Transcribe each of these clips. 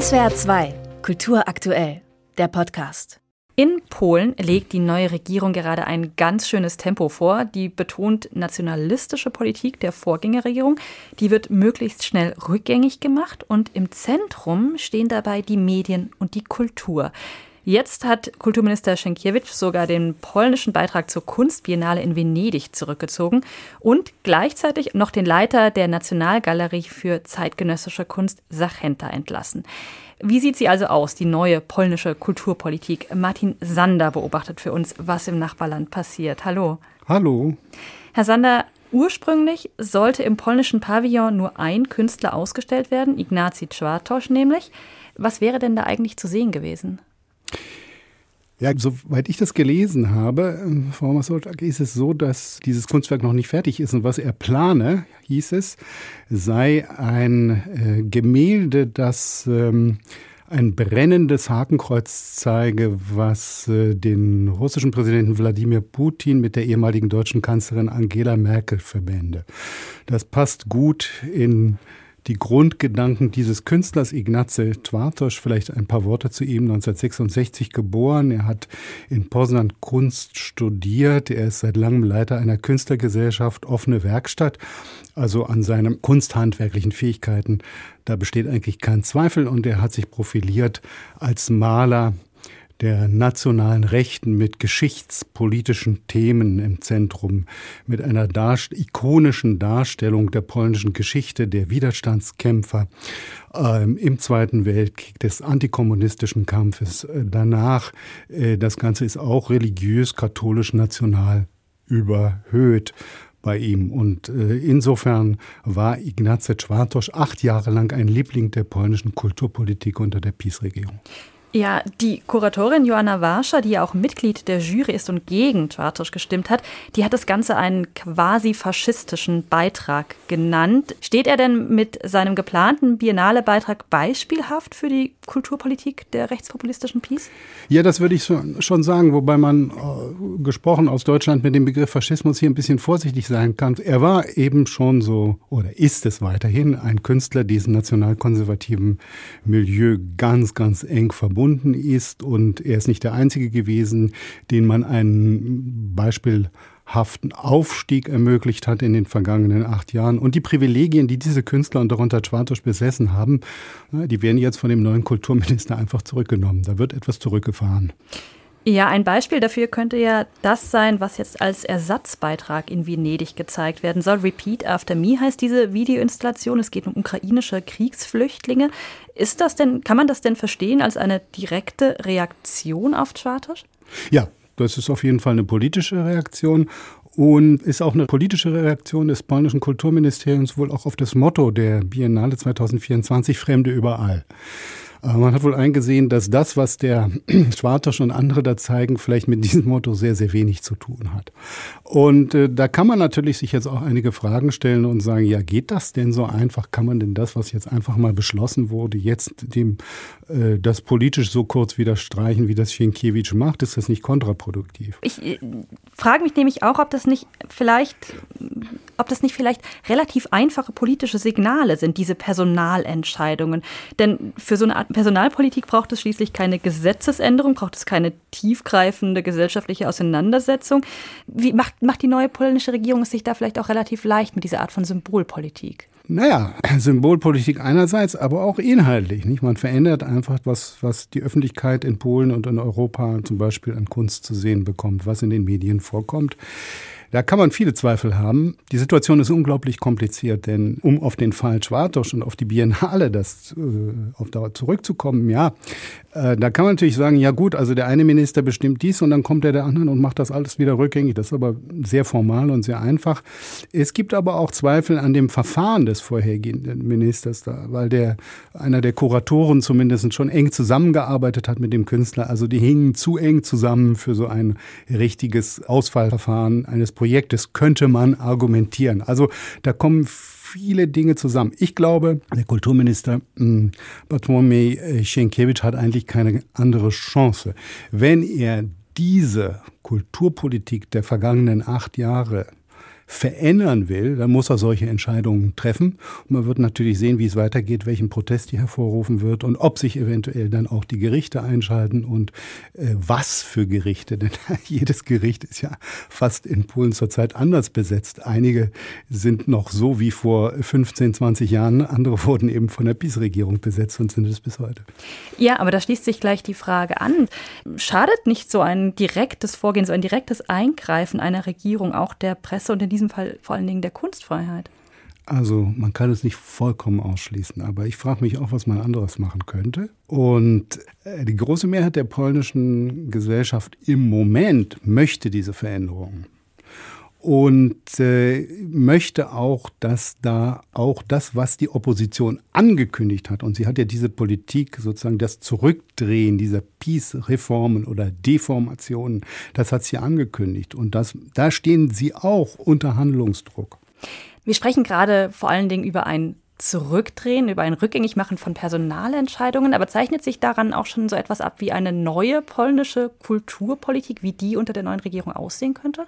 SWR 2, Kultur aktuell, der Podcast. In Polen legt die neue Regierung gerade ein ganz schönes Tempo vor. Die betont nationalistische Politik der Vorgängerregierung. Die wird möglichst schnell rückgängig gemacht und im Zentrum stehen dabei die Medien und die Kultur. Jetzt hat Kulturminister Schenkiewicz sogar den polnischen Beitrag zur Kunstbiennale in Venedig zurückgezogen und gleichzeitig noch den Leiter der Nationalgalerie für zeitgenössische Kunst Sachenta entlassen. Wie sieht sie also aus, die neue polnische Kulturpolitik? Martin Sander beobachtet für uns, was im Nachbarland passiert. Hallo. Hallo. Herr Sander, ursprünglich sollte im polnischen Pavillon nur ein Künstler ausgestellt werden, Ignacy Czwartosz nämlich. Was wäre denn da eigentlich zu sehen gewesen? Ja, soweit ich das gelesen habe, ähm, Frau Masoltak, ist es so, dass dieses Kunstwerk noch nicht fertig ist. Und was er plane, hieß es, sei ein äh, Gemälde, das ähm, ein brennendes Hakenkreuz zeige, was äh, den russischen Präsidenten Wladimir Putin mit der ehemaligen deutschen Kanzlerin Angela Merkel verbände. Das passt gut in die Grundgedanken dieses Künstlers Ignace Twartosch. Vielleicht ein paar Worte zu ihm. 1966 geboren. Er hat in Poznan Kunst studiert. Er ist seit langem Leiter einer Künstlergesellschaft Offene Werkstatt. Also an seinen kunsthandwerklichen Fähigkeiten, da besteht eigentlich kein Zweifel. Und er hat sich profiliert als Maler, der nationalen Rechten mit geschichtspolitischen Themen im Zentrum, mit einer Darst ikonischen Darstellung der polnischen Geschichte, der Widerstandskämpfer ähm, im Zweiten Weltkrieg, des antikommunistischen Kampfes. Äh, danach, äh, das Ganze ist auch religiös, katholisch, national überhöht bei ihm. Und äh, insofern war Ignace Czwartosz acht Jahre lang ein Liebling der polnischen Kulturpolitik unter der PiS-Regierung. Ja, die Kuratorin Joanna Warscher, die ja auch Mitglied der Jury ist und gegen Czartosch gestimmt hat, die hat das Ganze einen quasi faschistischen Beitrag genannt. Steht er denn mit seinem geplanten Biennale-Beitrag beispielhaft für die Kulturpolitik der rechtspopulistischen Peace? Ja, das würde ich schon sagen, wobei man äh, gesprochen aus Deutschland mit dem Begriff Faschismus hier ein bisschen vorsichtig sein kann. Er war eben schon so oder ist es weiterhin ein Künstler diesem nationalkonservativen Milieu ganz, ganz eng verbunden verbunden ist. Und er ist nicht der Einzige gewesen, den man einen beispielhaften Aufstieg ermöglicht hat in den vergangenen acht Jahren. Und die Privilegien, die diese Künstler und darunter Schwartosch besessen haben, die werden jetzt von dem neuen Kulturminister einfach zurückgenommen. Da wird etwas zurückgefahren. Ja, ein Beispiel dafür könnte ja das sein, was jetzt als Ersatzbeitrag in Venedig gezeigt werden soll. Repeat After Me heißt diese Videoinstallation. Es geht um ukrainische Kriegsflüchtlinge. Ist das denn, kann man das denn verstehen als eine direkte Reaktion auf Czartosch? Ja, das ist auf jeden Fall eine politische Reaktion und ist auch eine politische Reaktion des polnischen Kulturministeriums wohl auch auf das Motto der Biennale 2024 Fremde überall. Man hat wohl eingesehen, dass das, was der Schwartosch und andere da zeigen, vielleicht mit diesem Motto sehr, sehr wenig zu tun hat. Und äh, da kann man natürlich sich jetzt auch einige Fragen stellen und sagen, ja, geht das denn so einfach? Kann man denn das, was jetzt einfach mal beschlossen wurde, jetzt dem äh, das politisch so kurz wieder streichen, wie das Sienkiewicz macht? Ist das nicht kontraproduktiv? Ich äh, frage mich nämlich auch, ob das nicht vielleicht ob das nicht vielleicht relativ einfache politische Signale sind, diese Personalentscheidungen. Denn für so eine Art Personalpolitik braucht es schließlich keine Gesetzesänderung, braucht es keine tiefgreifende gesellschaftliche Auseinandersetzung. Wie macht, macht die neue polnische Regierung es sich da vielleicht auch relativ leicht mit dieser Art von Symbolpolitik? Naja, Symbolpolitik einerseits, aber auch inhaltlich. Nicht? Man verändert einfach, was, was die Öffentlichkeit in Polen und in Europa zum Beispiel an Kunst zu sehen bekommt, was in den Medien vorkommt. Da kann man viele Zweifel haben. Die Situation ist unglaublich kompliziert, denn um auf den Fall Schwartosch und auf die Biennale das äh, auf Dauer zurückzukommen, ja, äh, da kann man natürlich sagen, ja gut, also der eine Minister bestimmt dies und dann kommt der der andere und macht das alles wieder rückgängig. Das ist aber sehr formal und sehr einfach. Es gibt aber auch Zweifel an dem Verfahren des vorhergehenden Ministers da, weil der einer der Kuratoren zumindest schon eng zusammengearbeitet hat mit dem Künstler. Also die hingen zu eng zusammen für so ein richtiges Ausfallverfahren eines. Projektes könnte man argumentieren. Also da kommen viele Dinge zusammen. Ich glaube, der Kulturminister hm, Bartłomiej Sienkiewicz hat eigentlich keine andere Chance. Wenn er diese Kulturpolitik der vergangenen acht Jahre verändern will, dann muss er solche Entscheidungen treffen. Und man wird natürlich sehen, wie es weitergeht, welchen Protest die hervorrufen wird und ob sich eventuell dann auch die Gerichte einschalten und äh, was für Gerichte. Denn jedes Gericht ist ja fast in Polen zurzeit anders besetzt. Einige sind noch so wie vor 15, 20 Jahren, andere wurden eben von der PiS-Regierung besetzt und sind es bis heute. Ja, aber da schließt sich gleich die Frage an. Schadet nicht so ein direktes Vorgehen, so ein direktes Eingreifen einer Regierung auch der Presse und in diesem Fall vor allen Dingen der Kunstfreiheit? Also man kann es nicht vollkommen ausschließen, aber ich frage mich auch, was man anderes machen könnte. Und äh, die große Mehrheit der polnischen Gesellschaft im Moment möchte diese Veränderungen und äh, möchte auch, dass da auch das, was die Opposition angekündigt hat, und sie hat ja diese Politik sozusagen das Zurückdrehen dieser Peace-Reformen oder Deformationen, das hat sie angekündigt. Und das, da stehen sie auch unter Handlungsdruck. Wir sprechen gerade vor allen Dingen über ein Zurückdrehen, über ein Rückgängigmachen von Personalentscheidungen, aber zeichnet sich daran auch schon so etwas ab wie eine neue polnische Kulturpolitik, wie die unter der neuen Regierung aussehen könnte?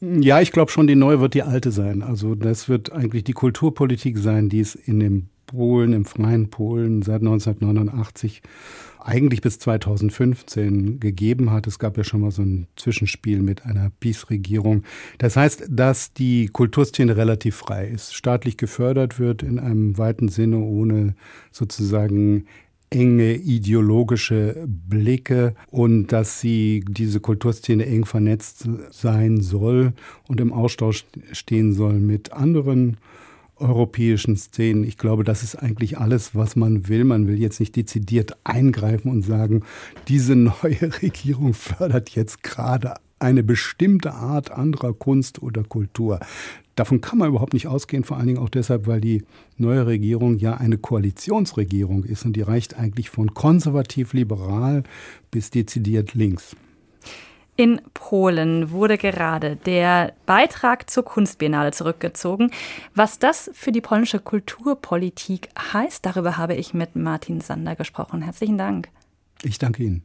Ja, ich glaube schon, die neue wird die alte sein. Also das wird eigentlich die Kulturpolitik sein, die es in dem Polen, im freien Polen seit 1989 eigentlich bis 2015 gegeben hat. Es gab ja schon mal so ein Zwischenspiel mit einer Peace-Regierung. Das heißt, dass die Kulturszene relativ frei ist, staatlich gefördert wird in einem weiten Sinne, ohne sozusagen enge ideologische Blicke und dass sie diese Kulturszene eng vernetzt sein soll und im Austausch stehen soll mit anderen europäischen Szenen. Ich glaube, das ist eigentlich alles, was man will. Man will jetzt nicht dezidiert eingreifen und sagen, diese neue Regierung fördert jetzt gerade eine bestimmte Art anderer Kunst oder Kultur. Davon kann man überhaupt nicht ausgehen, vor allen Dingen auch deshalb, weil die neue Regierung ja eine Koalitionsregierung ist und die reicht eigentlich von konservativ-liberal bis dezidiert links. In Polen wurde gerade der Beitrag zur Kunstbiennale zurückgezogen. Was das für die polnische Kulturpolitik heißt, darüber habe ich mit Martin Sander gesprochen. Herzlichen Dank. Ich danke Ihnen.